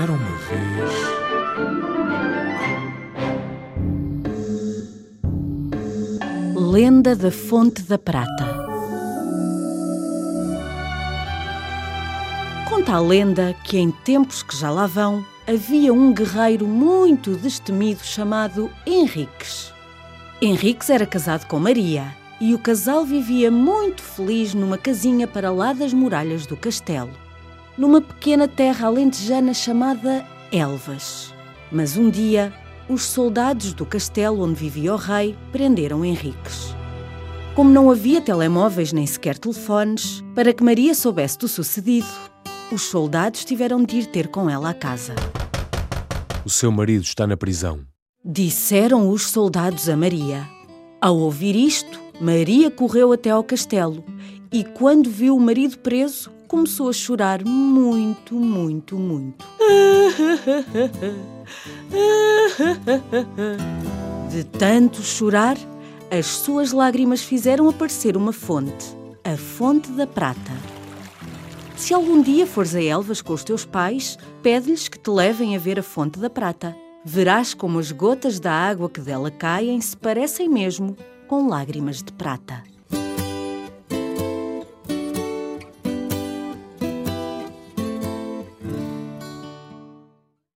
Era uma vez. Lenda da Fonte da Prata. Conta a lenda que em tempos que já lá vão havia um guerreiro muito destemido chamado Henriques. Henriques era casado com Maria e o casal vivia muito feliz numa casinha para lá das muralhas do castelo numa pequena terra alentejana chamada Elvas. Mas um dia os soldados do castelo onde vivia o rei prenderam Henriques. Como não havia telemóveis nem sequer telefones, para que Maria soubesse do sucedido, os soldados tiveram de ir ter com ela à casa. O seu marido está na prisão. Disseram os soldados a Maria. Ao ouvir isto, Maria correu até ao castelo e, quando viu o marido preso, começou a chorar muito, muito, muito. De tanto chorar, as suas lágrimas fizeram aparecer uma fonte, a Fonte da Prata. Se algum dia fores a Elvas com os teus pais, pede-lhes que te levem a ver a Fonte da Prata. Verás como as gotas da água que dela caem se parecem mesmo com lágrimas de prata.